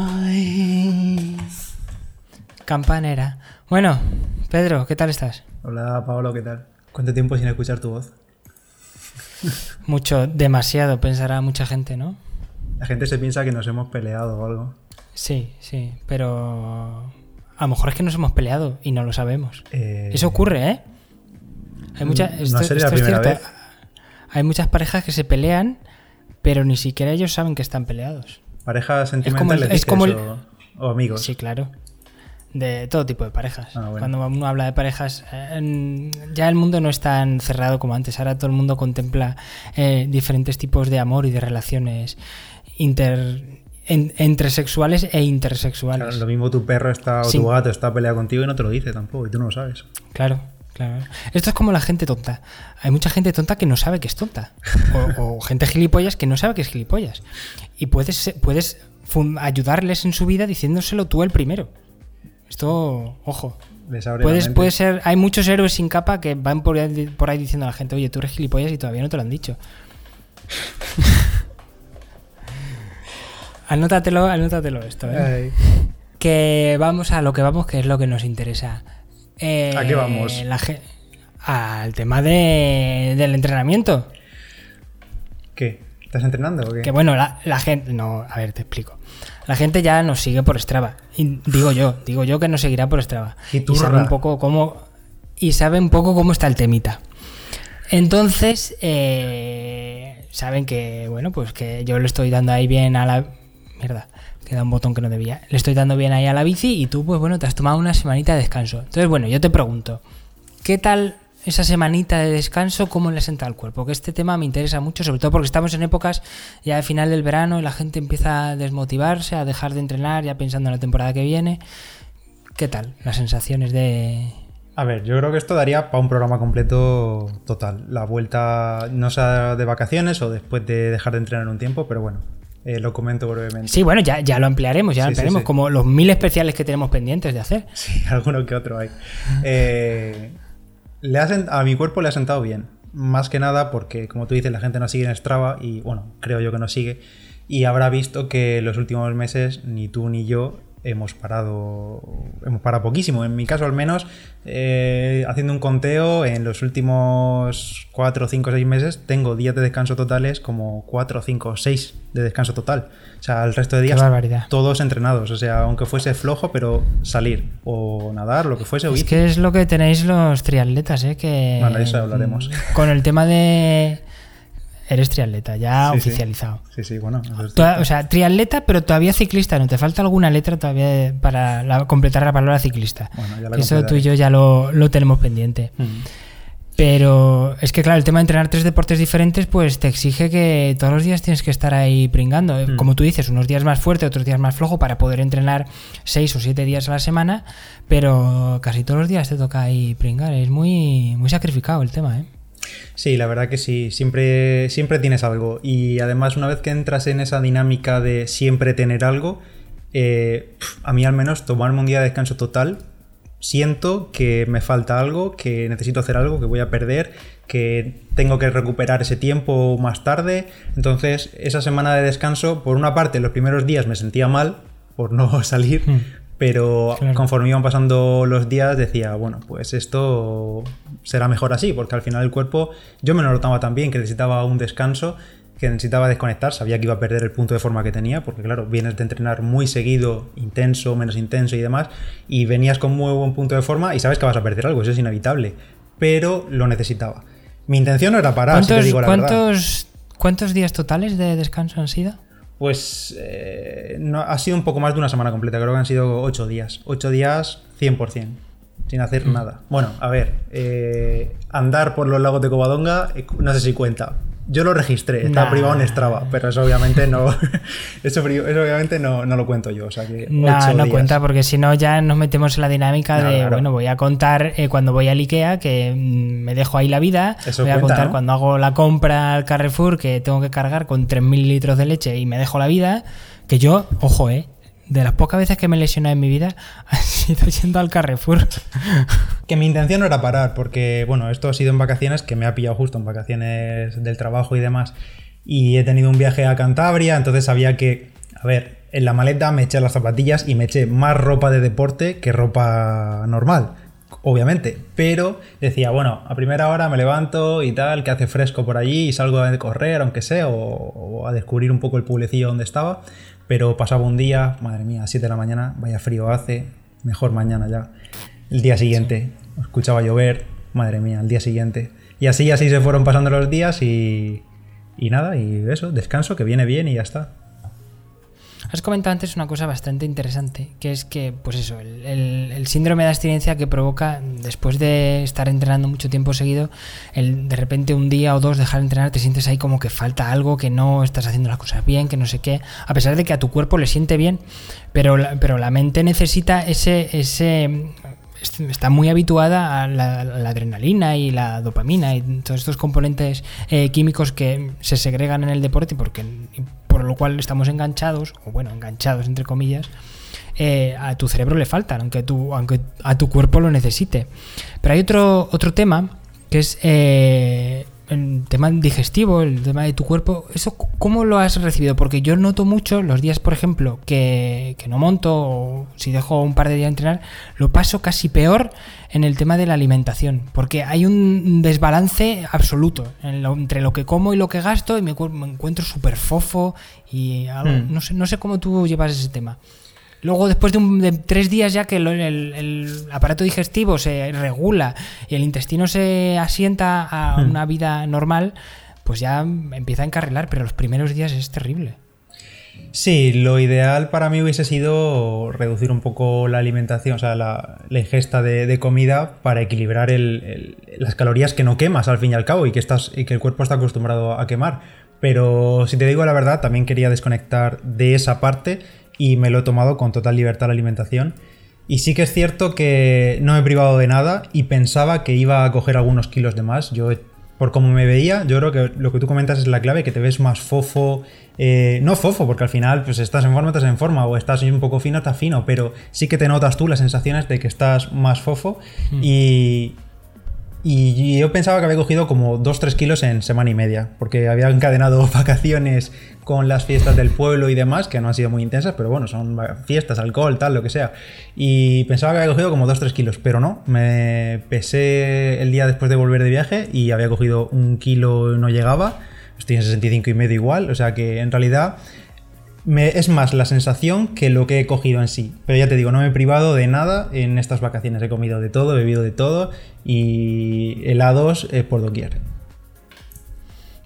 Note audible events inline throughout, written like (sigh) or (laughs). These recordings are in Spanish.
Ay. Campanera. Bueno, Pedro, ¿qué tal estás? Hola, Pablo, ¿qué tal? ¿Cuánto tiempo sin escuchar tu voz? (laughs) Mucho, demasiado, pensará mucha gente, ¿no? La gente se piensa que nos hemos peleado o algo. Sí, sí, pero a lo mejor es que nos hemos peleado y no lo sabemos. Eh, Eso ocurre, ¿eh? Hay no esto- sería esto primera vez. Hay muchas parejas que se pelean, pero ni siquiera ellos saben que están peleados. ¿Parejas como el- sentimentales es como el- o, o amigos? Sí, claro. De todo tipo de parejas. Ah, bueno. Cuando uno habla de parejas, eh, ya el mundo no es tan cerrado como antes. Ahora todo el mundo contempla eh, diferentes tipos de amor y de relaciones inter, en- entre sexuales e intersexuales. Claro, lo mismo tu perro está o Sí. tu gato está peleado contigo y no te lo dice tampoco, y tú no lo sabes. Claro, claro. Esto es como la gente tonta. Hay mucha gente tonta que no sabe que es tonta. O, o (laughs) gente gilipollas que no sabe que es gilipollas. Y puedes, puedes ayudarles en su vida diciéndoselo tú el primero. Esto, ojo. Les abre la Puedes, puede ser, hay muchos héroes sin capa que van por ahí, por ahí diciendo a la gente, oye, tú eres gilipollas y todavía no te lo han dicho. (laughs) anótatelo, anótatelo esto. ¿eh? Que vamos a lo que vamos, que es lo que nos interesa. Eh, ¿A qué vamos? la al tema de- del entrenamiento. ¿Qué? ¿Estás entrenando o qué? Que bueno, la, la gente. No, a ver, te explico. La gente ya nos sigue por Strava. Y digo yo, digo yo que nos seguirá por Strava. Y Y sabe un poco cómo. Y sabe un poco cómo está el temita. Entonces, eh, saben que, bueno, pues que yo le estoy dando ahí bien a la. Mierda, queda un botón que no debía. Le estoy dando bien ahí a la bici y tú, pues bueno, te has tomado una semanita de descanso. Entonces, bueno, yo te pregunto, ¿qué tal esa semanita de descanso? ¿Cómo le ha sentado al cuerpo? Que este tema me interesa mucho, sobre todo porque estamos en épocas ya de final del verano y la gente empieza a desmotivarse, a dejar de entrenar, ya pensando en la temporada que viene. ¿Qué tal las sensaciones de, A ver, yo creo que esto daría para un programa completo total. La vuelta, no sea de vacaciones o después de dejar de entrenar un tiempo, pero bueno, eh, lo comento brevemente. Sí, bueno, ya, ya lo ampliaremos, ya lo Sí, sí, ampliaremos, sí. como los mil especiales que tenemos pendientes de hacer. Sí, (laughs) alguno que otro hay. Eh, le ha sent- a mi cuerpo le ha sentado bien. Más que nada porque, como tú dices, la gente no sigue en Strava y, bueno, creo yo que no sigue. Y habrá visto que los últimos meses ni tú ni yo hemos parado, hemos parado poquísimo. En mi caso, al menos, eh, haciendo un conteo, en los últimos 4, 5, 6 meses tengo días de descanso totales como 4, 5, 6 de descanso total. O sea, el resto de días todos entrenados. O sea, aunque fuese flojo, pero salir o nadar, lo que fuese. o Es que es lo que tenéis los triatletas, ¿eh? Que, Bueno, de eso hablaremos. Con el tema de... Eres triatleta, ya Sí, oficializado. Sí, sí, bueno. Toda- o sea, triatleta, pero todavía ciclista. ¿No te falta alguna letra todavía para la- completar la palabra ciclista? Bueno, ya la Eso tú y completaré. yo ya lo, lo tenemos pendiente. Mm. Pero es que, claro, el tema de entrenar tres deportes diferentes, pues te exige que todos los días tienes que estar ahí pringando. Mm. Como tú dices, unos días más fuerte, otros días más flojo para poder entrenar seis o siete días a la semana, pero casi todos los días te toca ahí pringar. Es muy, muy sacrificado el tema, ¿eh? Sí, la verdad que sí, siempre, siempre tienes algo. Y además, una vez que entras en esa dinámica de siempre tener algo, eh, a mí al menos tomarme un día de descanso total, siento que me falta algo, que necesito hacer algo, que voy a perder, que tengo que recuperar ese tiempo más tarde. Entonces, esa semana de descanso, por una parte, los primeros días me sentía mal por no (laughs) salir. Pero Claro. conforme iban pasando los días decía, bueno, pues esto será mejor así, porque al final el cuerpo, yo me lo notaba también, que necesitaba un descanso, que necesitaba desconectar, sabía que iba a perder el punto de forma que tenía, porque claro, vienes de entrenar muy seguido, intenso, menos intenso y demás, y venías con muy buen punto de forma y sabes que vas a perder algo, eso es inevitable, pero lo necesitaba. Mi intención no era parar, si te ¿Cuántos, digo la verdad. cuántos, ¿Cuántos días totales de descanso han sido? Pues eh, no, ha sido un poco más de una semana completa, creo que han sido ocho días. Ocho días 100%, sin hacer nada. Bueno, a ver, eh, andar por los lagos de Covadonga, eh, no sé si cuenta. Yo lo registré, está Nah. privado en Strava, pero eso obviamente no, (laughs) eso, obviamente no, no lo cuento yo. O sea que No, ocho no días. cuenta, porque si no ya nos metemos en la dinámica No, de, claro. bueno, voy a contar eh, cuando voy al Ikea, que mm, me dejo ahí la vida, Eso voy a contar ¿no? cuando hago la compra al Carrefour, que tengo que cargar con 3.000 litros de leche y me dejo la vida, que yo, ojo, eh, de las pocas veces que me he lesionado en mi vida, (laughs) ha sido yendo al Carrefour. (laughs) Que mi intención no era parar, porque bueno, esto ha sido en vacaciones, que me ha pillado justo en vacaciones del trabajo y demás. Y he tenido un viaje a Cantabria, entonces sabía que, a ver, en la maleta me eché las zapatillas y me eché más ropa de deporte que ropa normal, obviamente. Pero decía, bueno, a primera hora me levanto y tal, que hace fresco por allí y salgo a correr, aunque sea, o, a descubrir un poco el pueblecillo donde estaba. Pero pasaba un día, madre mía, a 7 de la mañana, vaya frío hace, mejor mañana ya. El día siguiente, escuchaba llover, madre mía, el día siguiente. Y así, así se fueron pasando los días y, y nada, y eso, descanso, que viene bien y ya está. Has comentado antes una cosa bastante interesante, que es que, pues eso, el, síndrome de abstinencia que provoca después de estar entrenando mucho tiempo seguido, el de repente un día o dos dejar de entrenar, te sientes ahí como que falta algo, que no estás haciendo las cosas bien, que no sé qué, a pesar de que a tu cuerpo le siente bien, pero, pero la mente necesita ese, ese está muy habituada a la, adrenalina y la dopamina y todos estos componentes eh, químicos que se segregan en el deporte porque por lo cual estamos enganchados o bueno enganchados entre comillas eh, a tu cerebro le faltan aunque tu aunque a tu cuerpo lo necesite. Pero hay otro otro tema que es eh, el tema digestivo, el tema de tu cuerpo, ¿eso cómo lo has recibido? Porque yo noto mucho los días, por ejemplo, que, no monto o si dejo un par de días de entrenar, lo paso casi peor en el tema de la alimentación, porque hay un desbalance absoluto entre lo que como y lo que gasto y me, encuentro súper fofo y hmm. no, sé, no sé cómo tú llevas ese tema. Luego, después de, tres días ya que el, aparato digestivo se regula y el intestino se asienta a hmm. una vida normal, pues ya empieza a encarrilar, pero los primeros días es terrible. Sí, lo ideal para mí hubiese sido reducir un poco la alimentación, o sea, la, ingesta de, comida para equilibrar las calorías que no quemas al fin y al cabo y que, estás, y que el cuerpo está acostumbrado a quemar. Pero si te digo la verdad, también quería desconectar de esa parte y me lo he tomado con total libertad la alimentación. Y sí que es cierto que no me he privado de nada y pensaba que iba a coger algunos kilos de más. Yo, por como me veía, yo creo que lo que tú comentas es la clave, que te ves más fofo. Eh, no fofo, porque al final, pues estás en forma, estás en forma, o estás un poco fino, estás fino, pero sí que te notas tú las sensaciones de que estás más fofo. Hmm. Y, y yo pensaba que había cogido como 2-3 kilos en semana y media, porque había encadenado (laughs) vacaciones con las fiestas del pueblo y demás, que no han sido muy intensas, pero bueno, son fiestas, alcohol, tal, lo que sea. Y pensaba que había cogido como 2-3 kilos, pero no, me pesé el día después de volver de viaje y había cogido un kilo no llegaba, estoy en 65 y medio igual, o sea que en realidad es más la sensación que lo que he cogido en sí. Pero ya te digo, no me he privado de nada en estas vacaciones. He comido de todo, he bebido de todo y helados eh, por doquier.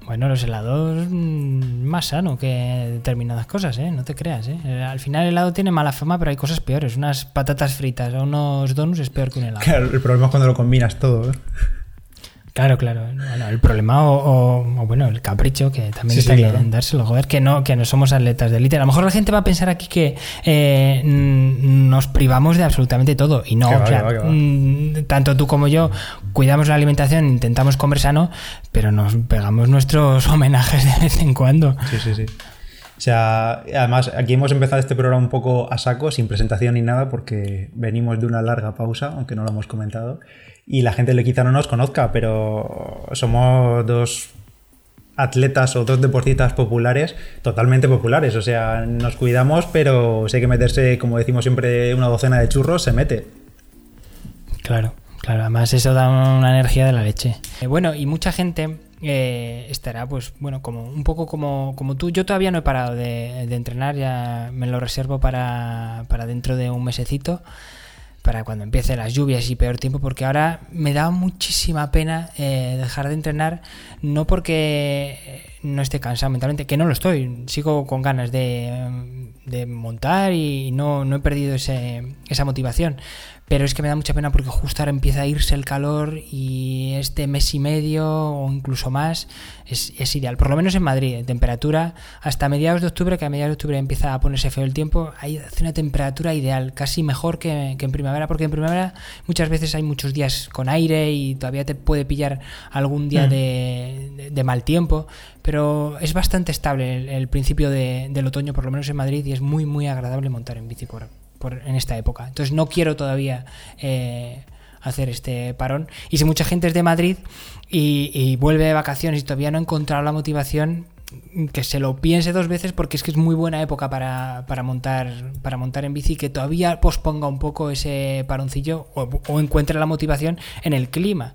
Bueno, los helados mm, más sano que determinadas cosas, ¿eh? No te creas, ¿eh? Al final el helado tiene mala fama, pero hay cosas peores. Unas patatas fritas o unos donuts es peor que un helado. Claro, el problema es cuando lo combinas todo, ¿eh? Claro, claro. el problema o, bueno, el capricho que también está en dárselo, joder, que no, que no somos atletas de élite. A lo mejor la gente va a pensar aquí que eh, nos privamos de absolutamente todo y no, mm, tanto tú como yo cuidamos la alimentación, intentamos comer sano, pero nos pegamos nuestros (laughs) homenajes de vez en cuando. Sí, sí, sí. O sea, además aquí hemos empezado este programa un poco a saco, sin presentación ni nada, porque venimos de una larga pausa, aunque no lo hemos comentado y la gente le quizá no nos conozca, pero somos dos atletas o dos deportistas populares, totalmente populares. O sea, nos cuidamos, pero si hay que meterse, como decimos siempre, una docena de churros, se mete. Claro, claro. Además, eso da una energía de la leche. Eh, bueno, y mucha gente eh, estará, pues, bueno, como un poco como, como tú. Yo todavía no he parado de, de entrenar, ya me lo reservo para, para dentro de un mesecito para cuando empiece las lluvias y peor tiempo, porque ahora me da muchísima pena eh, dejar de entrenar, no porque no esté cansado mentalmente, que no lo estoy, sigo con ganas de, de montar y no, no he perdido ese, esa motivación, pero es que me da mucha pena porque justo ahora empieza a irse el calor y este mes y medio o incluso más es, es ideal. Por lo menos en Madrid, temperatura hasta mediados de octubre, que a mediados de octubre empieza a ponerse feo el tiempo, hay hace una temperatura ideal, casi mejor que, en primavera, porque en primavera muchas veces hay muchos días con aire y todavía te puede pillar algún día mm. de, mal tiempo, pero es bastante estable el, principio del otoño, por lo menos en Madrid, y es muy, muy agradable montar en bici por, en esta época. Entonces no quiero todavía eh, hacer este parón. Y si mucha gente es de Madrid y, vuelve de vacaciones y todavía no ha encontrado la motivación, que se lo piense dos veces porque es que es muy buena época para, para montar para montar en bici que todavía posponga un poco ese paroncillo o, encuentre la motivación en el clima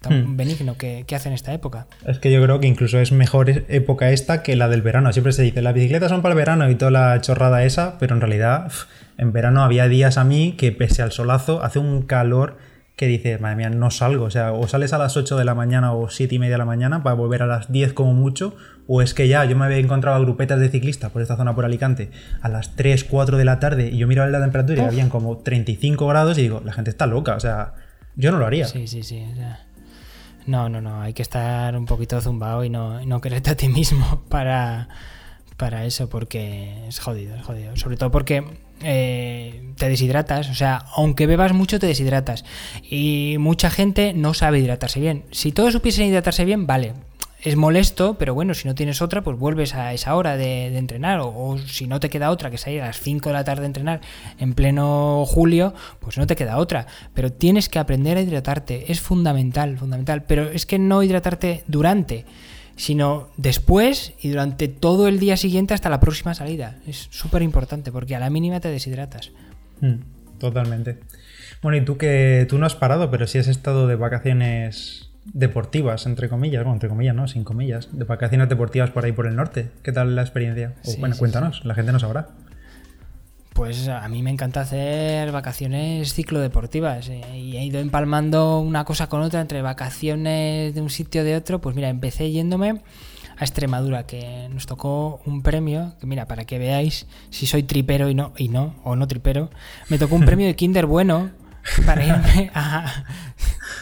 tan hmm. benigno que, que, hace en esta época. Es que yo creo que incluso es mejor época esta que la del verano. Siempre se dice, las bicicletas son para el verano y toda la chorrada esa, pero en realidad en verano había días a mí que pese al solazo hace un calor que dices, madre mía, no salgo. O sea, o sales a las 8 de la mañana o 7 y media de la mañana para volver a las 10 como mucho, o es que ya yo me había encontrado a grupetas de ciclistas por esta zona por Alicante a las 3, 4 de la tarde y yo miro la temperatura y habían como 35 grados y digo, la gente está loca, o sea, yo no lo haría. Sí, sí, sí. No, no, no, hay que estar un poquito zumbado y no, no quererte a ti mismo (laughs) para, para eso, porque es jodido, es jodido. Sobre todo porque eh, te deshidratas, o sea, aunque bebas mucho te deshidratas. Y mucha gente no sabe hidratarse bien. Si todos supiesen hidratarse bien, vale. Es molesto, pero bueno, si no tienes otra, pues vuelves a esa hora de, entrenar. O, si no te queda otra, que es a las 5 de la tarde a entrenar en pleno julio, pues no te queda otra. Pero tienes que aprender a hidratarte. Es fundamental, fundamental. Pero es que no hidratarte durante sino después y durante todo el día siguiente hasta la próxima salida. Es súper importante porque a la mínima te deshidratas. Mm, totalmente. Bueno, y tú que tú no has parado, pero sí has estado de vacaciones deportivas, entre comillas, bueno, entre comillas, ¿no? Sin comillas, de vacaciones deportivas por ahí por el norte. ¿Qué tal la experiencia? bueno, cuéntanos, la gente no sabrá. Pues a mí me encanta hacer vacaciones ciclodeportivas eh, y he ido empalmando una cosa con otra entre vacaciones de un sitio de otro. Pues mira, empecé yéndome a Extremadura, que nos tocó un premio, que mira, para que veáis si soy tripero y no, y no, o no tripero, me tocó un (laughs) premio de Kinder bueno para irme (laughs) a,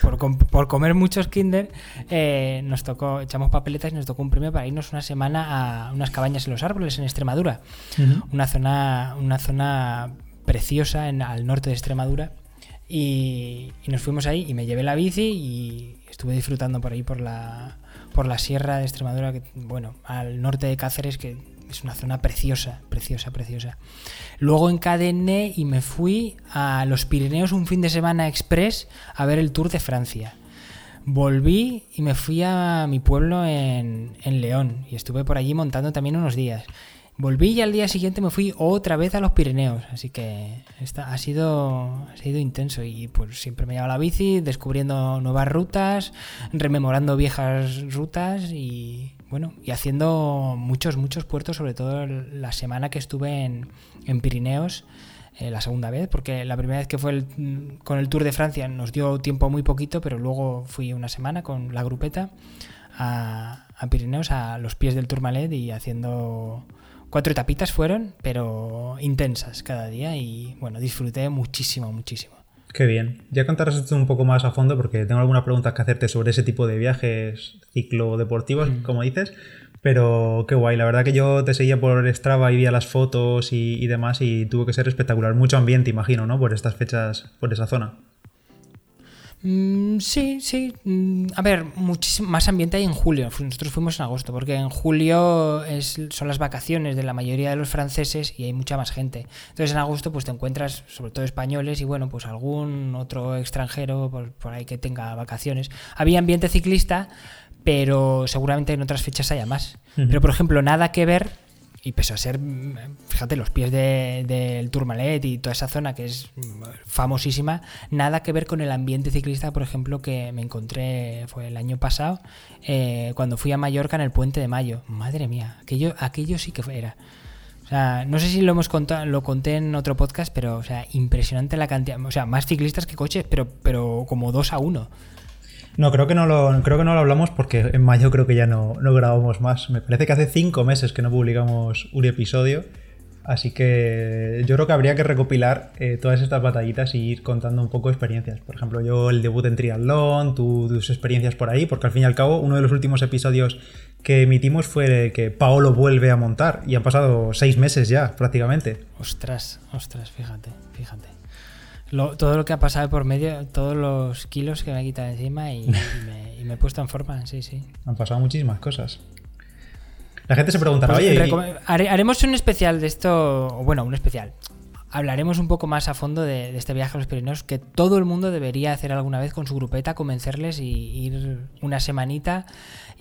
por, comer muchos Kinder, eh, nos tocó, echamos papeletas y nos tocó un premio para irnos una semana a unas cabañas en los árboles en Extremadura. Una zona, una zona preciosa en, al norte de Extremadura. Y, nos fuimos ahí y me llevé la bici y estuve disfrutando por ahí por la, por la sierra de Extremadura, que, bueno, al norte de Cáceres, que es una zona preciosa, preciosa, preciosa. Luego encadené y me fui a los Pirineos un fin de semana express a ver el Tour de Francia. Volví y me fui a mi pueblo en, en León y estuve por allí montando también unos días. Volví y al día siguiente me fui otra vez a los Pirineos, así que ha, sido, ha sido intenso y pues siempre me lleva la bici, descubriendo nuevas rutas, rememorando viejas rutas y, bueno, y haciendo muchos, muchos puertos, sobre todo la semana que estuve en, en Pirineos, eh, la segunda vez, porque la primera vez que fue con el Tour de Francia nos dio tiempo muy poquito, pero luego fui una semana con la grupeta a, a Pirineos, a los pies del Tourmalet y haciendo cuatro etapitas fueron, pero intensas cada día y bueno, disfruté muchísimo, muchísimo. Qué bien. Ya contarás esto un poco más a fondo porque tengo algunas preguntas que hacerte sobre ese tipo de viajes ciclodeportivos, mm. como dices. Pero qué guay, la verdad que yo te seguía por Strava y veía las fotos y, y demás y tuvo que ser espectacular. Mucho ambiente, imagino, ¿no? Por estas fechas, por esa zona. Mm, sí, sí. Mm, a ver, muchísimo más ambiente hay en julio. Nosotros fuimos en agosto, porque en julio es, son las vacaciones de la mayoría de los franceses y hay mucha más gente. Entonces en agosto pues te encuentras sobre todo españoles y bueno, pues algún otro extranjero por, ahí que tenga vacaciones. Había ambiente ciclista, pero seguramente en otras fechas haya más. Pero por ejemplo, nada que ver y pese a ser, fíjate, los pies del de, Tourmalet y toda esa zona que es famosísima, nada que ver con el ambiente ciclista, por ejemplo, que me encontré, fue el año pasado, eh, cuando fui a Mallorca en el Puente de Mayo. Madre mía, aquello, aquello sí que era. O sea, no sé si lo hemos contado, lo conté en otro podcast, pero o sea, impresionante la cantidad, o sea, más ciclistas que coches, pero, pero como dos a uno. No, creo que no lo, creo que no lo hablamos porque en mayo creo que ya no, no grabamos más. Me parece que hace cinco meses que no publicamos un episodio. Así que yo creo que habría que recopilar eh, todas estas batallitas y ir contando un poco experiencias. Por ejemplo, yo el debut en triatlón, tus experiencias por ahí, porque al fin y al cabo uno de los últimos episodios que emitimos fue que Paolo vuelve a montar y han pasado seis meses ya prácticamente. Ostras, ostras, fíjate, fíjate todo lo que ha pasado por medio, todos los kilos que me ha quitado encima y, me, he puesto en forma, sí, sí. Han pasado muchísimas cosas. La gente se preguntará, pues oye. Haremos un especial de esto, bueno, un especial. hablaremos un poco más a fondo de, de, este viaje a los Pirineos que todo el mundo debería hacer alguna vez con su grupeta, convencerles y ir una semanita.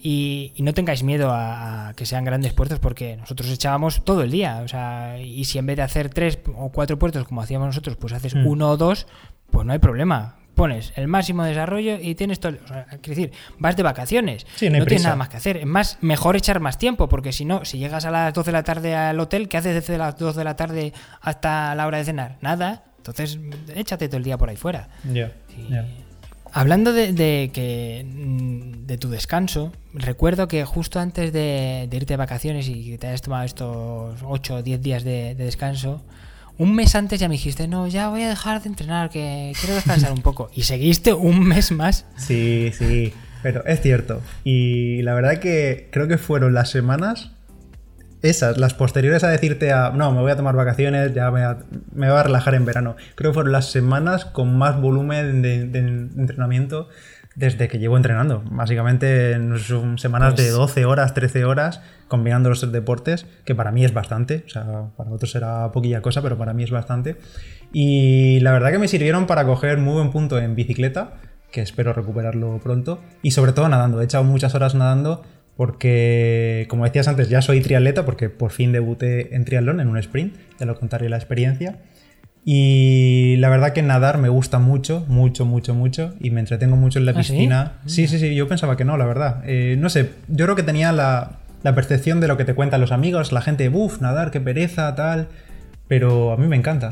Y, y no tengáis miedo a, a, que sean grandes puertos porque nosotros echábamos todo el día. O sea, y si en vez de hacer tres o cuatro puertos como hacíamos nosotros, pues haces mm. uno o dos, pues no hay problema pones el máximo desarrollo y tienes todo. O sea, quiero decir, vas de vacaciones. Sí, no, no tienes nada más que hacer. Es más, mejor echar más tiempo, porque si no, si llegas a las 12 de la tarde al hotel, ¿qué haces desde las 12 de la tarde hasta la hora de cenar? Nada. Entonces, échate todo el día por ahí fuera. Ya. Sí. ya. Hablando de, que de tu descanso, recuerdo que justo antes de, de irte de vacaciones y que te hayas tomado estos 8 o 10 días de, de descanso, un mes antes ya me dijiste, no, ya voy a dejar de entrenar, que quiero descansar un poco. Y seguiste un mes más. Sí, sí, pero es cierto. Y la verdad que creo que fueron las semanas, esas, las posteriores a decirte a, no, me voy a tomar vacaciones, ya me, a, me voy a relajar en verano. Creo que fueron las semanas con más volumen de, de entrenamiento desde que llevo entrenando. Básicamente son semanas pues... de 12 horas, 13 horas, combinando los tres deportes, que para mí es bastante. O sea, para otros será poquilla cosa, pero para mí es bastante. Y la verdad que me sirvieron para coger muy buen punto en bicicleta, que espero recuperarlo pronto. Y sobre todo nadando. He echado muchas horas nadando porque, como decías antes, ya soy triatleta porque por fin debuté en triatlón, en un sprint. Ya lo contaré la experiencia. Y la verdad que nadar me gusta mucho, mucho, mucho, mucho. Y me entretengo mucho en la piscina. ¿Ah, sí? sí, sí, sí, yo pensaba que no, la verdad. Eh, no sé, yo creo que tenía la, la, percepción de lo que te cuentan los amigos, la gente, uff, nadar, qué pereza, tal. Pero a mí me encanta.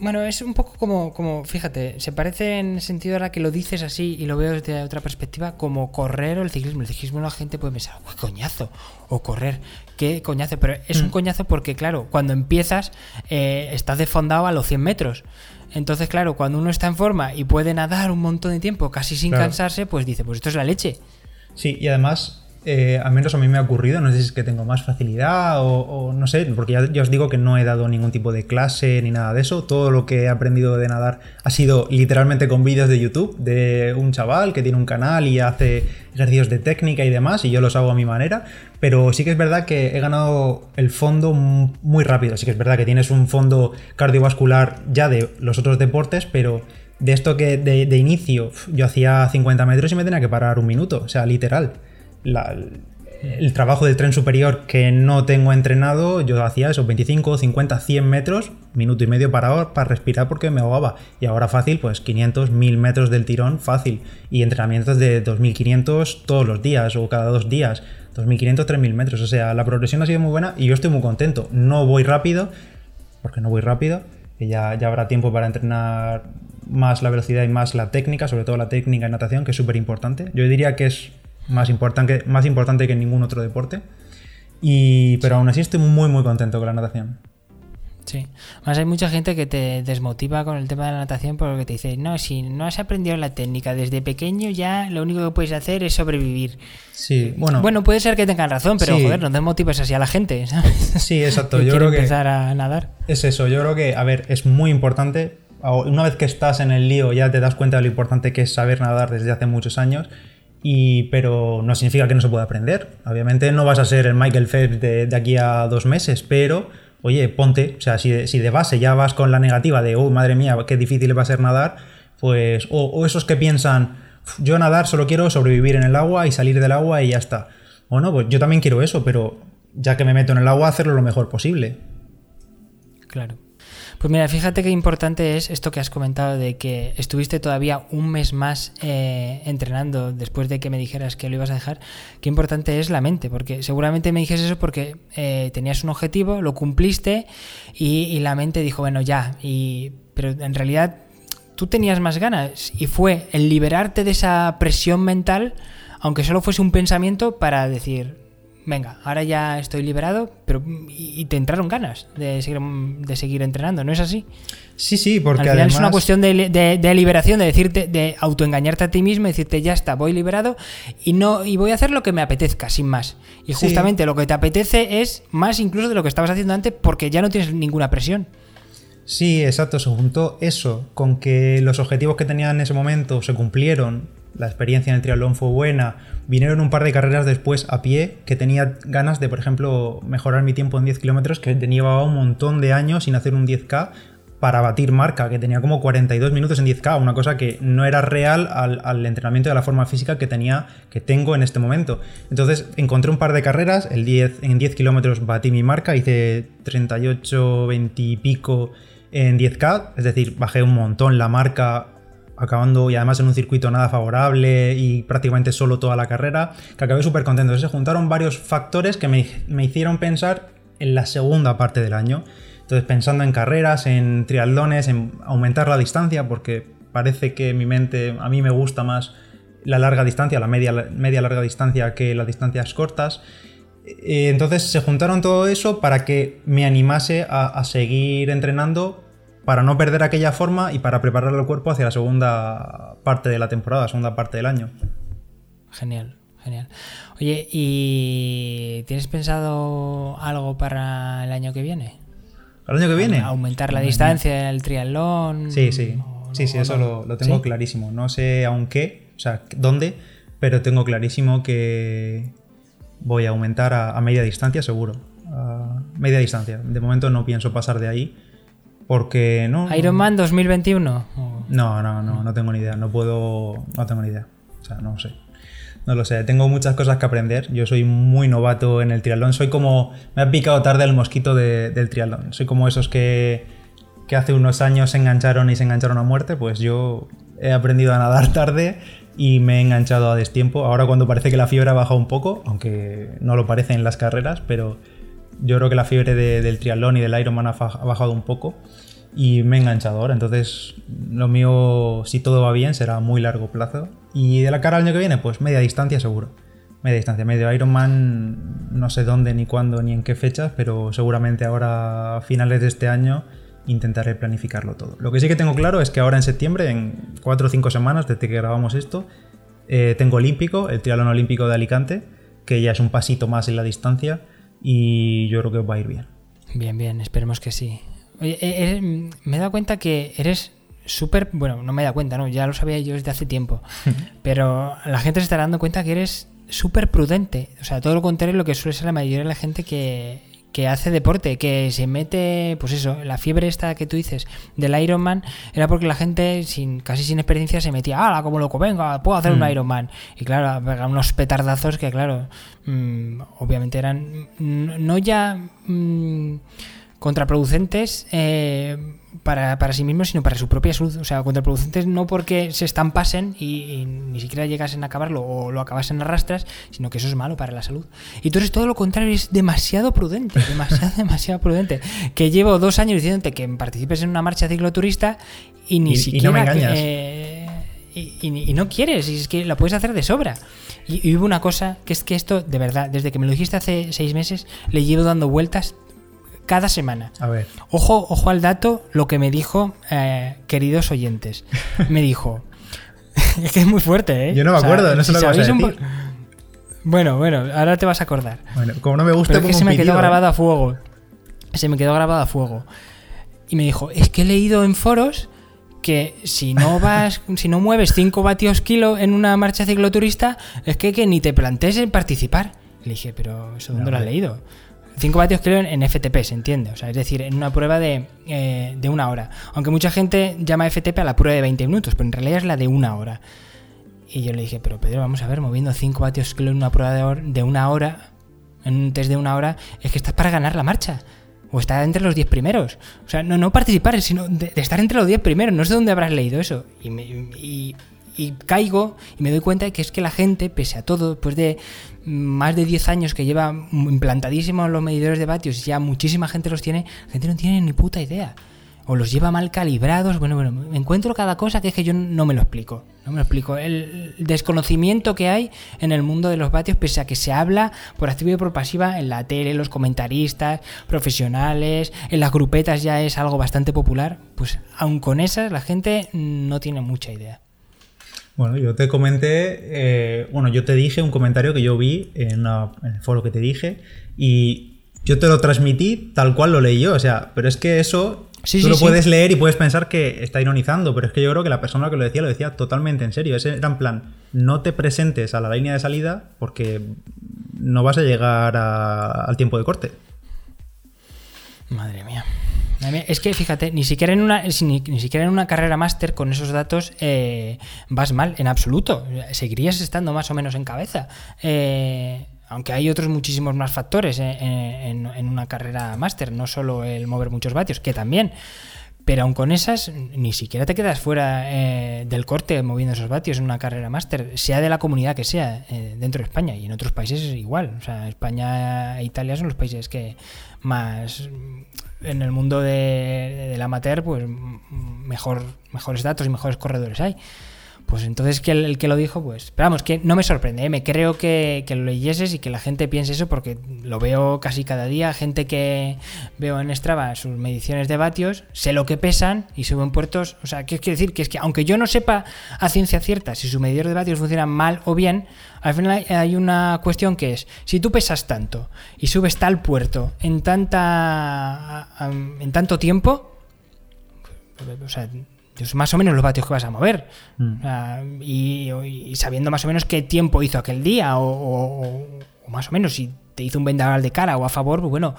Bueno, es un poco como, como, fíjate, se parece en el sentido ahora que lo dices así y lo veo desde otra perspectiva, como correr o el ciclismo. El ciclismo la gente puede pensar, qué coñazo, o correr, qué coñazo, pero es mm. un coñazo porque, claro, cuando empiezas eh, estás desfondado a los 100 metros. Entonces, claro, cuando uno está en forma y puede nadar un montón de tiempo casi sin claro. cansarse, pues dice, pues esto es la leche. Sí, y además eh, al menos a mí me ha ocurrido, no sé si es que tengo más facilidad o, no sé, porque ya, os digo que no he dado ningún tipo de clase ni nada de eso, todo lo que he aprendido de nadar ha sido literalmente con vídeos de YouTube de un chaval que tiene un canal y hace ejercicios de técnica y demás y yo los hago a mi manera, pero sí que es verdad que he ganado el fondo muy rápido, sí que es verdad que tienes un fondo cardiovascular ya de los otros deportes, pero de esto que de inicio yo hacía 50 metros y me tenía que parar un minuto, o sea, literal el trabajo del tren superior que no tengo entrenado, yo hacía esos 25, 50, 100 metros, minuto y medio para, para respirar porque me ahogaba. Y ahora fácil, pues 500, 1000 metros del tirón, fácil. Y entrenamientos de 2500 todos los días o cada dos días. 2500, 3000 metros. O sea, la progresión ha sido muy buena y yo estoy muy contento. No voy rápido, porque no voy rápido. Ya, ya habrá tiempo para entrenar más la velocidad y más la técnica, sobre todo la técnica en natación, que es súper importante. Yo diría que es más importante, más importante que ningún otro deporte. Y, pero aún así estoy muy, muy contento con la natación. Sí. Más hay mucha gente que te desmotiva con el tema de la natación porque te dice, no, si no has aprendido la técnica desde pequeño ya lo único que puedes hacer es sobrevivir. Sí, bueno. Bueno, puede ser que tengan razón, pero sí. joder, no desmotives así a la gente, ¿sabes? Sí, exacto. (laughs) yo creo que empezar a nadar. Es eso, yo creo que, a ver, es muy importante. Una vez que estás en el lío ya te das cuenta de lo importante que es saber nadar desde hace muchos años y, pero no significa que no se pueda aprender. Obviamente no vas a ser el Michael Phelps de, aquí a dos meses, pero oye, ponte, o sea, si de, si de, base ya vas con la negativa de, oh, madre mía, qué difícil va a ser nadar, pues, o, o, esos que piensan, yo nadar solo quiero sobrevivir en el agua y salir del agua y ya está. Bueno, pues yo también quiero eso, pero ya que me meto en el agua, hacerlo lo mejor posible. Claro. Pues mira, fíjate qué importante es esto que has comentado de que estuviste todavía un mes más eh, entrenando después de que me dijeras que lo ibas a dejar. Qué importante es la mente, porque seguramente me dijiste eso porque eh, tenías un objetivo, lo cumpliste y, y, la mente dijo, bueno, ya. Y, pero en realidad tú tenías más ganas y fue el liberarte de esa presión mental, aunque solo fuese un pensamiento, para decir, venga, ahora ya estoy liberado, pero y te entraron ganas de seguir, de seguir entrenando, ¿no es así? Sí, sí, porque Al final además... es una cuestión de, de, de, liberación, de decirte, de autoengañarte a ti mismo, decirte ya está, voy liberado y no y voy a hacer lo que me apetezca, sin más. Y justamente sí. lo que te apetece es más incluso de lo que estabas haciendo antes, porque ya no tienes ninguna presión. Sí, exacto, se juntó eso con que los objetivos que tenía en ese momento se cumplieron la experiencia en el triatlón fue buena, vinieron un par de carreras después a pie que tenía ganas de, por ejemplo, mejorar mi tiempo en 10 kilómetros, que llevaba un montón de años sin hacer un 10K para batir marca, que tenía como 42 minutos en 10K, una cosa que no era real al, entrenamiento de la forma física que tenía, que tengo en este momento. Entonces encontré un par de carreras, el 10, en 10 kilómetros batí mi marca, hice 38, 20 y pico en 10K, es decir, bajé un montón la marca acabando y además en un circuito nada favorable y prácticamente solo toda la carrera, que acabé súper contento. Se juntaron varios factores que me, me, hicieron pensar en la segunda parte del año. Entonces pensando en carreras, en triatlones, en aumentar la distancia, porque parece que mi mente, a mí me gusta más la larga distancia, la media, media larga distancia que las distancias cortas. Eh, entonces se juntaron todo eso para que me animase a, a seguir entrenando para no perder aquella forma y para preparar el cuerpo hacia la segunda parte de la temporada, segunda parte del año. Genial, genial. Oye, ¿y tienes pensado algo para el año que viene? ¿El año que viene? Aumentar la distancia del triatlón. Sí, sí. Sí, sí, eso lo, tengo clarísimo. No sé aún qué, o sea, dónde, pero tengo clarísimo que voy a aumentar a, media distancia, seguro. A media distancia. De momento no pienso pasar de ahí porque no. ¿Ironman 2021? No, no, no, no tengo ni idea. No puedo. No tengo ni idea. O sea, no sé. No lo sé. Tengo muchas cosas que aprender. Yo soy muy novato en el triatlón. Soy como. Me ha picado tarde el mosquito del triatlón. Soy como esos que, que hace unos años se engancharon y se engancharon a muerte. Pues yo he aprendido a nadar tarde y me he enganchado a destiempo. Ahora cuando parece que la fiebre ha bajado un poco, aunque no lo parece en las carreras, pero yo creo que la fiebre del triatlón y del Ironman ha, bajado un poco y me he enganchado ahora. Entonces, lo mío, si todo va bien, será muy largo plazo. Y de la cara al año que viene, pues media distancia seguro. Media distancia, medio Ironman, no sé dónde, ni cuándo, ni en qué fechas, pero seguramente ahora, a finales de este año, intentaré planificarlo todo. Lo que sí que tengo claro es que ahora en septiembre, en 4 o 5 semanas desde que grabamos esto, eh, tengo olímpico, el triatlón olímpico de Alicante, que ya es un pasito más en la distancia y yo creo que va a ir bien. Bien, bien, esperemos que sí. Oye, eh, eh, me he dado cuenta que eres súper, bueno, no me he dado cuenta, no, ya lo sabía yo desde hace tiempo, (laughs) pero la gente se está dando cuenta que eres súper prudente, o sea, todo lo contrario a lo que suele ser la mayoría de la gente que, que hace deporte, que se mete, pues eso, la fiebre esta que tú dices del Ironman, era porque la gente sin casi sin experiencia se metía, ¡ah, como loco, venga, puedo hacer un mm. Ironman! Y claro, unos petardazos que, claro, mm, obviamente eran no ya mm, contraproducentes, eh, para, para, sí mismos, sino para su propia salud. O sea, contraproducentes no porque se estampasen y, y, ni siquiera llegasen a acabarlo o lo acabasen a rastras, sino que eso es malo para la salud. Y tú eres todo lo contrario, eres demasiado prudente, demasiado, (laughs) demasiado prudente. Que llevo dos años diciéndote que participes en una marcha cicloturista y ni siquiera... Y no me engañas. Eh, y, no quieres, y es que la puedes hacer de sobra. Y, y, hubo una cosa, que es que esto, de verdad, desde que me lo dijiste hace seis meses, le llevo dando vueltas cada semana. A ver. Ojo, ojo al dato, lo que me dijo, eh, queridos oyentes. Me dijo. (laughs) es que es muy fuerte, ¿eh? Yo no me acuerdo, no sé lo que vas a decir. Bueno, bueno, ahora te vas a acordar. Bueno, como no me gusta, Pero es que se me quedó grabado a fuego. Se me quedó grabado a fuego. Y me dijo, es que he leído en foros que si no (laughs) vas, si no mueves 5 vatios kilo en una marcha cicloturista, es que, que ni te plantees en participar. Le dije, pero ¿eso dónde lo has leído? 5 vatios creo en FTP, se entiende. O sea, es decir, en una prueba de, eh, de, una hora. Aunque mucha gente llama FTP a la prueba de 20 minutos, pero en realidad es la de una hora. Y yo le dije, pero Pedro, vamos a ver, moviendo 5 vatios en una prueba de, de, una hora, en un test de una hora, es que estás para ganar la marcha. O estar entre los 10 primeros. O sea, no, no participar, sino de, estar entre los 10 primeros. No sé dónde habrás leído eso. Y, me, y y caigo y me doy cuenta de que es que la gente, pese a todo, después de más de 10 años que lleva implantadísimos los medidores de vatios, ya muchísima gente los tiene, la gente no tiene ni puta idea. O los lleva mal calibrados. Bueno, bueno, encuentro cada cosa que es que yo no me lo explico. No me lo explico. El desconocimiento que hay en el mundo de los vatios, pese a que se habla por activa y por pasiva en la tele, los comentaristas, profesionales, en las grupetas ya es algo bastante popular, pues aun con esas la gente no tiene mucha idea. Bueno, yo te comenté, eh, bueno, yo te dije un comentario que yo vi en, el foro que te dije y yo te lo transmití tal cual lo leí yo, o sea, pero es que eso Sí, Tú sí, lo sí. puedes leer y puedes pensar que está ironizando, pero es que yo creo que la persona que lo decía lo decía totalmente en serio. Ese era en plan, no te presentes a la línea de salida porque no vas a llegar a- al tiempo de corte. Madre mía. Es que fíjate, ni siquiera en una, ni, siquiera en una carrera máster con esos datos eh, vas mal, en absoluto. Seguirías estando más o menos en cabeza. Eh, aunque hay otros muchísimos más factores en, en- una carrera máster, no solo el mover muchos vatios, que también. Pero aun con esas, ni siquiera te quedas fuera eh, del corte moviendo esos vatios en una carrera máster, sea de la comunidad que sea, eh, dentro de España. Y en otros países es igual. O sea, España e Italia son los países que más en el mundo de, del amateur, pues mejor, mejores datos y mejores corredores hay. Pues entonces que el, que lo dijo, pues. Pero vamos, que no me sorprende, ¿eh? me creo que, que lo leyeses y que la gente piense eso porque lo veo casi cada día. Gente que veo en Strava sus mediciones de vatios, sé lo que pesan y suben puertos. O sea, ¿qué quiere decir? Que es que aunque yo no sepa a ciencia cierta si su medidor de vatios funciona mal o bien, al final hay- hay una cuestión que es: si tú pesas tanto y subes tal puerto en, tanta, en tanto tiempo, o sea, más o menos los vatios que vas a mover. Mm. Y, y sabiendo más o menos qué tiempo hizo aquel día, o, o- o más o menos si te hizo un vendaval de cara o a favor, pues bueno,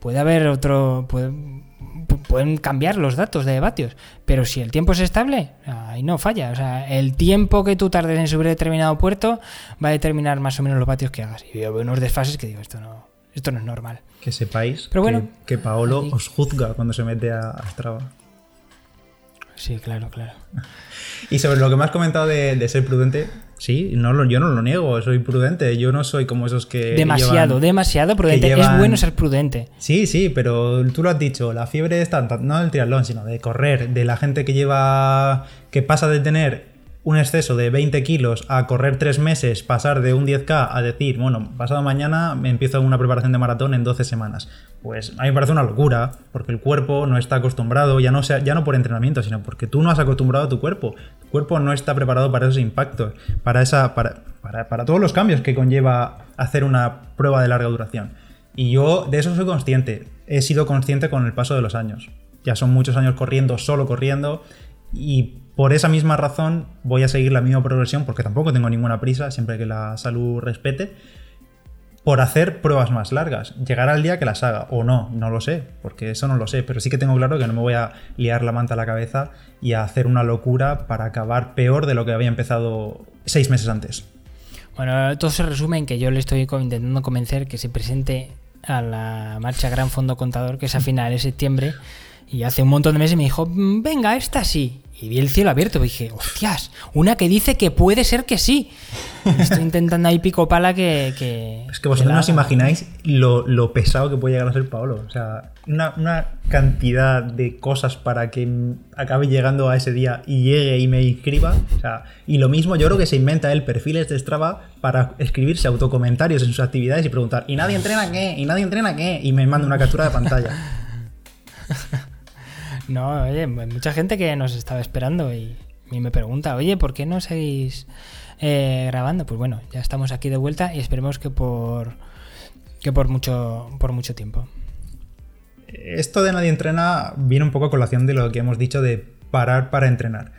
puede haber otro. puede- pu- pueden cambiar los datos de vatios, pero si el tiempo es estable, ahí no falla. O sea, el tiempo que tú tardes en subir determinado puerto va a determinar más o menos los vatios que hagas. Y veo unos desfases que digo, esto no, esto no es normal. Que sepáis Pero bueno, que, que Paolo os juzga cuando se mete a, a Strava. Sí, claro, claro. (laughs) Y sobre lo que me has comentado de, de ser prudente, sí, no lo, yo no lo niego, soy prudente. Yo no soy como esos que. demasiado, llevan- demasiado prudente. llevan- Es bueno ser prudente. Sí, sí, pero tú lo has dicho, la fiebre es tanta, no del triatlón, sino de correr, de la gente que lleva, que pasa de tener un exceso de 20 kilos a correr 3 meses, pasar de un 10K a decir, bueno, pasado mañana me empiezo una preparación de maratón en 12 semanas. Pues a mí me parece una locura, porque el cuerpo no está acostumbrado, ya no, sea, ya no por entrenamiento, sino porque tú no has acostumbrado a tu cuerpo. Tu cuerpo no está preparado para esos impactos, para, esa, para, para, para todos los cambios que conlleva hacer una prueba de larga duración. Y yo de eso soy consciente. He sido consciente con el paso de los años. Ya son muchos años corriendo, solo corriendo. Y por esa misma razón voy a seguir la misma progresión, porque tampoco tengo ninguna prisa, siempre que la salud respete, por hacer pruebas más largas. Llegará el día que las haga, o no, no lo sé, porque eso no lo sé. Pero sí que tengo claro que no me voy a liar la manta a la cabeza y a hacer una locura para acabar peor de lo que había empezado seis meses antes. Bueno, todo se resume en que yo le estoy intentando convencer que se presente a la marcha Gran Fondo Contador, que es a (laughs) finales de septiembre, y hace un montón de meses me dijo, "Mm, venga, esta sí. Y vi el cielo abierto y dije, hostias, una que dice que puede ser que sí. Estoy intentando ahí pico pala que... que Es que vosotros no os imagináis lo, lo pesado que puede llegar a ser Paolo. O sea, una, una cantidad de cosas para que acabe llegando a ese día y llegue y me inscriba. O sea, y lo mismo, yo creo que se inventa él perfiles de Strava para escribirse autocomentarios en sus actividades y preguntar, ¿y nadie entrena qué? ¿Y nadie entrena qué? Y me manda una captura de pantalla. (laughs) No, oye, mucha gente que nos estaba esperando y, me pregunta, oye, ¿por qué no seguís eh, grabando? Pues bueno, ya estamos aquí de vuelta y esperemos que por que por mucho por mucho tiempo. Esto de nadie entrena viene un poco a colación de lo que hemos dicho de parar para entrenar.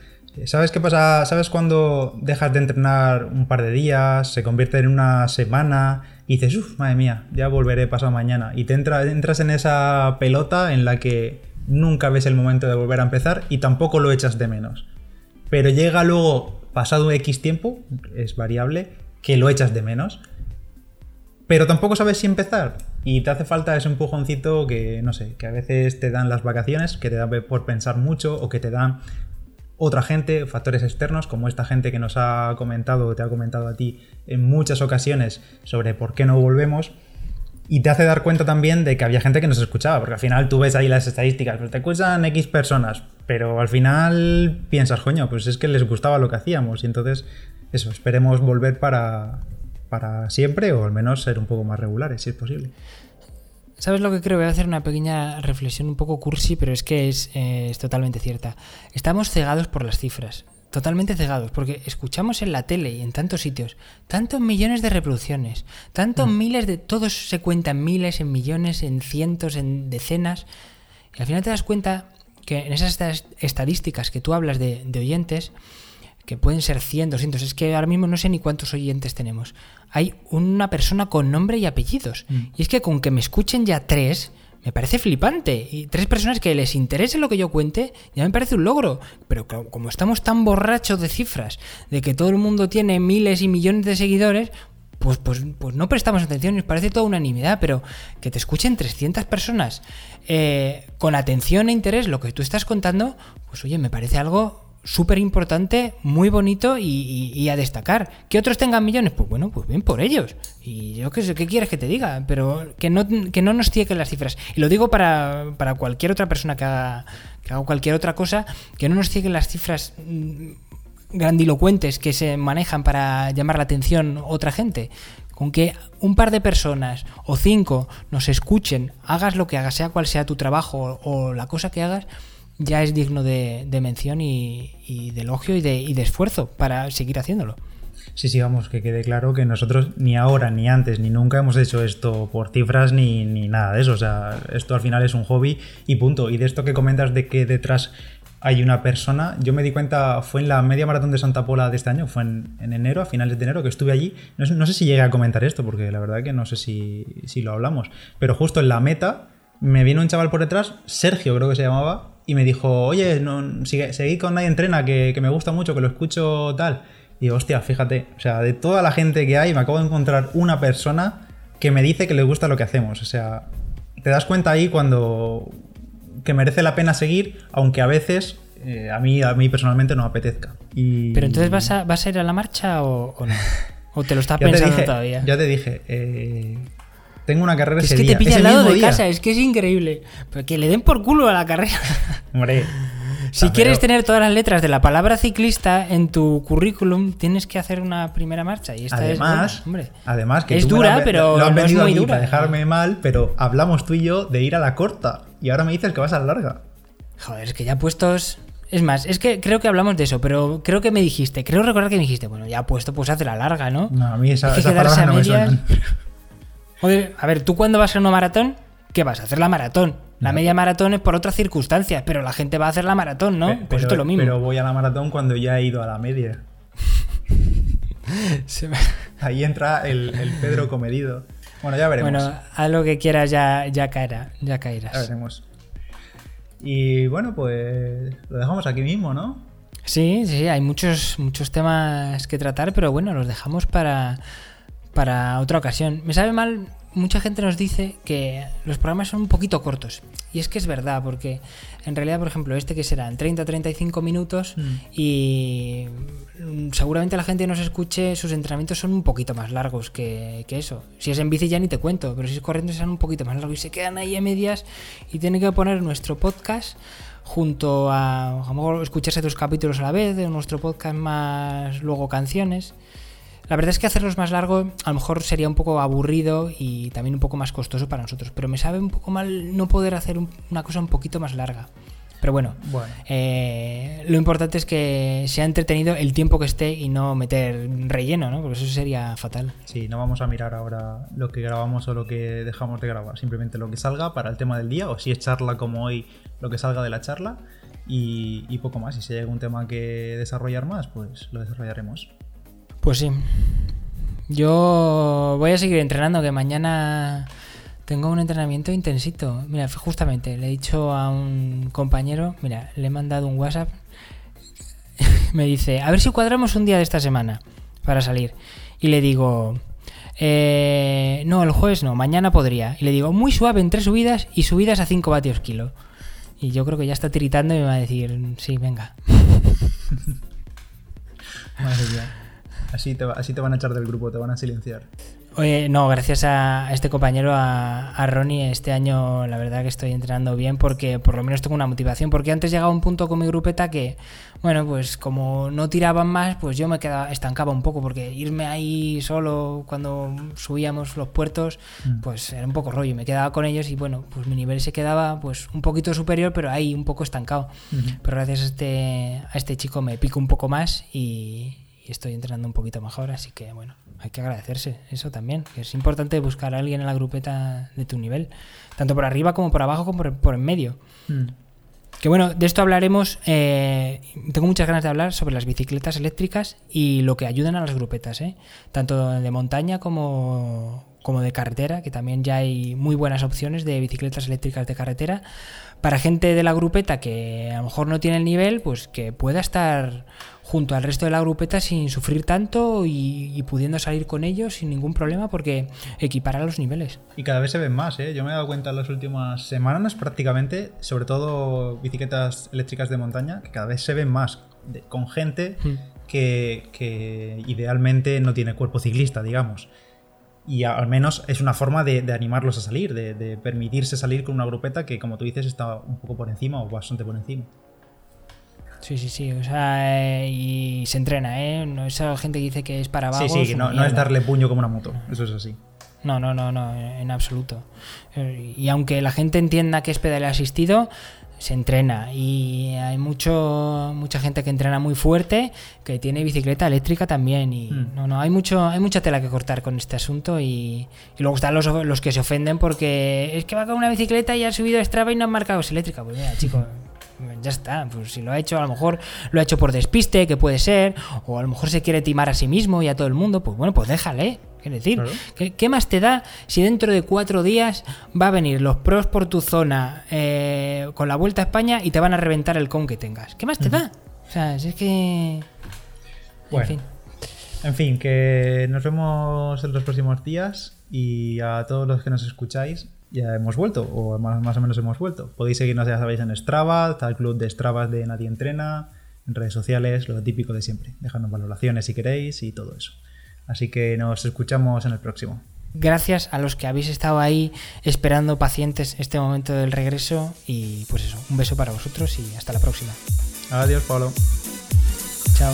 ¿Sabes qué pasa? ¿Sabes cuando dejas de entrenar un par de días, se convierte en una semana y dices, uff, madre mía, ya volveré pasado mañana? Y te entra- entras en esa pelota en la que nunca ves el momento de volver a empezar y tampoco lo echas de menos. Pero llega luego, pasado X tiempo, es variable, que lo echas de menos pero tampoco sabes si empezar y te hace falta ese empujoncito que, no sé, que a veces te dan las vacaciones, que te da por pensar mucho o que te dan otra gente, factores externos, como esta gente que nos ha comentado o te ha comentado a ti en muchas ocasiones sobre por qué no volvemos. Y te hace dar cuenta también de que había gente que nos escuchaba, porque al final tú ves ahí las estadísticas, pues te escuchan X personas, pero al final piensas, coño, pues es que les gustaba lo que hacíamos. Y entonces, eso, esperemos volver para, para siempre o al menos ser un poco más regulares, si es posible. ¿Sabes lo que creo? Voy a hacer una pequeña reflexión un poco cursi, pero es que es, eh, es totalmente cierta. Estamos cegados por las cifras. Totalmente cegados, porque escuchamos en la tele y en tantos sitios tantos millones de reproducciones, tantos miles de. Todos se cuentan miles, en millones, en cientos, en decenas. Y al final te das cuenta que en esas estadísticas que tú hablas de, de oyentes, que pueden ser 100, 200, es que ahora mismo no sé ni cuántos oyentes tenemos. Hay una persona con nombre y apellidos. Mm. Y es que con que me escuchen ya tres, me parece flipante. Y tres personas que les interese lo que yo cuente, ya me parece un logro. Pero co- como estamos tan borrachos de cifras, de que todo el mundo tiene miles y millones de seguidores, pues, pues, pues no prestamos atención y nos parece toda unanimidad, pero que te escuchen 300 personas eh, con atención e interés lo que tú estás contando, pues oye, me parece algo súper importante, muy bonito y, a destacar. Que otros tengan millones, pues bueno, pues bien por ellos. Y yo qué sé, ¿qué quieres que te diga? Pero que no, que no nos cieguen las cifras. Y lo digo para, para cualquier otra persona que haga, que haga cualquier otra cosa, que no nos cieguen las cifras mm, grandilocuentes que se manejan para llamar la atención otra gente. Con que un par de personas o cinco nos escuchen, hagas lo que hagas, sea cual sea tu trabajo o la cosa que hagas, ya es digno de, mención y, de elogio y de, esfuerzo para seguir haciéndolo. Sí, sí, vamos, que quede claro que nosotros ni ahora, ni antes, ni nunca hemos hecho esto por cifras ni, ni nada de eso. O sea, esto al final es un hobby y punto. Y de esto que comentas de que detrás hay una persona, yo me di cuenta, fue en la media maratón de Santa Pola de este año, fue en, en enero, a finales de enero, que estuve allí. No sé si llegué a comentar esto, porque la verdad que no sé si, si lo hablamos. Pero justo en la meta me vino un chaval por detrás, Sergio creo que se llamaba, y me dijo, oye, no, sigue, seguid con Nadie Entrena, que, que me gusta mucho, que lo escucho tal. Y digo, hostia, fíjate, o sea, de toda la gente que hay, me acabo de encontrar una persona que me dice que le gusta lo que hacemos. O sea, te das cuenta ahí cuando que merece la pena seguir, aunque a veces eh, a mí a mí personalmente no me apetezca. Y Pero entonces vas a, vas a ir a la marcha o, o no? (laughs) ¿O te lo estás pensando dije, todavía? ya te dije, eh, tengo una carrera es ese que día, te pilla al lado de día. casa, es que es increíble. Pero que le den por culo a la carrera. (laughs) Hombre, Si quieres tener todas las letras de la palabra ciclista en tu currículum, tienes que hacer una primera marcha. Y esta Además, es, hombre, además que es tú dura, pero lo has no es muy dura. para dejarme mal, pero hablamos tú y yo de ir a la corta y ahora me dices que vas a la larga. Joder, es que ya puestos. Es más, es que creo que hablamos de eso, pero creo que me dijiste, creo recordar que me dijiste, bueno, ya puesto, pues hace la larga, ¿no? No, a mí esa, Es que esas quedarse palabras no me medias-. Joder, a ver, tú cuando vas a una maratón, ¿qué vas? A hacer la maratón. La media maratón es por otras circunstancias, pero la gente va a hacer la maratón, ¿no? Pe- pues pero, esto es lo mismo. pero voy a la maratón cuando ya he ido a la media. (laughs) Me- Ahí entra el, el Pedro comedido. Bueno, ya veremos. Bueno, haz lo que quieras, ya, ya caerá, ya ya caerás. veremos. Y bueno, pues lo dejamos aquí mismo, ¿no? Sí, sí, hay muchos, muchos temas que tratar, pero bueno, los dejamos para, para otra ocasión. Me sabe mal, mucha gente nos dice que los programas son un poquito cortos. Y es que es verdad, porque en realidad, por ejemplo, este que serán 30-35 minutos Mm. y mm, seguramente la gente nos escuche, sus entrenamientos son un poquito más largos que, que eso. Si es en bici ya ni te cuento, pero si es corriendo serán un poquito más largos y se quedan ahí a medias y tienen que poner nuestro podcast junto a, a lo mejor escucharse tus capítulos a la vez, de nuestro podcast más luego canciones. La verdad es que hacerlos más largos a lo mejor sería un poco aburrido y también un poco más costoso para nosotros, pero me sabe un poco mal no poder hacer un- una cosa un poquito más larga. Pero bueno, Bueno. eh, lo importante es que sea entretenido el tiempo que esté y no meter relleno, ¿no? Porque eso sería fatal. Sí, no vamos a mirar ahora lo que grabamos o lo que dejamos de grabar. Simplemente lo que salga para el tema del día, o si es charla como hoy, lo que salga de la charla. Y, y poco más. Si se llega un tema que desarrollar más, pues lo desarrollaremos. Pues sí. Yo voy a seguir entrenando, que mañana tengo un entrenamiento intensito. Mira, justamente le he dicho a un compañero, mira, le he mandado un WhatsApp. (laughs) Me dice, a ver si cuadramos un día de esta semana para salir. Y le digo, "Eh, no, el jueves no, mañana podría. Y le digo, muy suave en tres subidas y subidas a 5 vatios kilo. Y yo creo que ya está tiritando y me va a decir, sí, venga. (laughs) Madre mía. Así te, va- así te van a echar del grupo, te van a silenciar. Oye, no, gracias a este compañero, a, a Ronnie, este año la verdad que estoy entrenando bien porque por lo menos tengo una motivación. Porque antes llegaba un punto con mi grupeta que, bueno, pues como no tiraban más, pues yo me quedaba, estancaba un poco porque irme ahí solo cuando subíamos los puertos, Mm. pues era un poco rollo. Me quedaba con ellos y bueno, pues mi nivel se quedaba pues un poquito superior, pero ahí un poco estancado. Pero gracias a este, a este chico me pico un poco más y, y estoy entrenando un poquito mejor, así que bueno, hay que agradecerse eso también, que es importante buscar a alguien en la grupeta de tu nivel, tanto por arriba como por abajo como por, por en medio. Mm. que bueno, de esto hablaremos. eh, tengo muchas ganas de hablar sobre las bicicletas eléctricas y lo que ayudan a las grupetas, ¿eh? tanto de montaña como, como de carretera, que también ya hay muy buenas opciones de bicicletas eléctricas de carretera. Para gente de la grupeta que a lo mejor no tiene el nivel, pues que pueda estar junto al resto de la grupeta sin sufrir tanto y, y pudiendo salir con ellos sin ningún problema porque equipara los niveles. Y cada vez se ven más, ¿eh? Yo me he dado cuenta en las últimas semanas prácticamente, sobre todo bicicletas eléctricas de montaña, que cada vez se ven más de- con gente Mm. que, que idealmente no tiene cuerpo ciclista, digamos. Y al menos es una forma de, de animarlos a salir, de, de permitirse salir con una grupeta que, como tú dices, está un poco por encima o bastante por encima. Sí, sí, sí. O sea, eh, y se entrena, ¿eh? No esa gente que dice que es para Sí, vagos. sí, que no, no es darle puño como una moto, eso es así. No, no, no, no, en absoluto. Eh, Y aunque la gente entienda que es pedal asistido, se entrena. Y hay mucho, mucha gente que entrena muy fuerte, que tiene bicicleta eléctrica también. Y Mm. no, no, hay mucho, hay mucha tela que cortar con este asunto. Y, y luego están los, los que se ofenden porque es que va con una bicicleta y ha subido a Strava y no han marcado es eléctrica. Pues mira, chico. Ya está, pues si lo ha hecho, a lo mejor lo ha hecho por despiste, que puede ser, o a lo mejor se quiere timar a sí mismo y a todo el mundo, pues bueno, pues déjale. Quiero decir, Claro. ¿qué, qué más te da si dentro de cuatro días va a venir los pros por tu zona eh, con la vuelta a España y te van a reventar el con que tengas? ¿Qué más te da? O sea, si es que. En Bueno. fin. En fin, que nos vemos en los próximos días y a todos los que nos escucháis ya hemos vuelto, o más, más o menos hemos vuelto. Podéis seguirnos, ya sabéis, en Strava, está el club de Stravas de Nadie Entrena, en redes sociales, lo típico de siempre. Dejadnos valoraciones si queréis y todo eso. Así que nos escuchamos en el próximo. Gracias a los que habéis estado ahí esperando pacientes este momento del regreso. Y pues eso, un beso para vosotros y hasta la próxima. Adiós, Pablo. Chao.